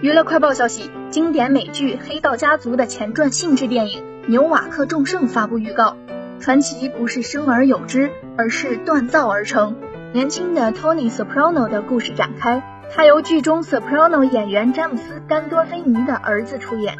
娱乐快报消息：经典美剧《黑道家族》的前传性质电影《纽瓦克众圣》发布预告。传奇不是生而有之，而是锻造而成。年轻的 Tony Soprano 的故事展开，他由剧中 Soprano 演员詹姆斯·甘多菲尼的儿子出演。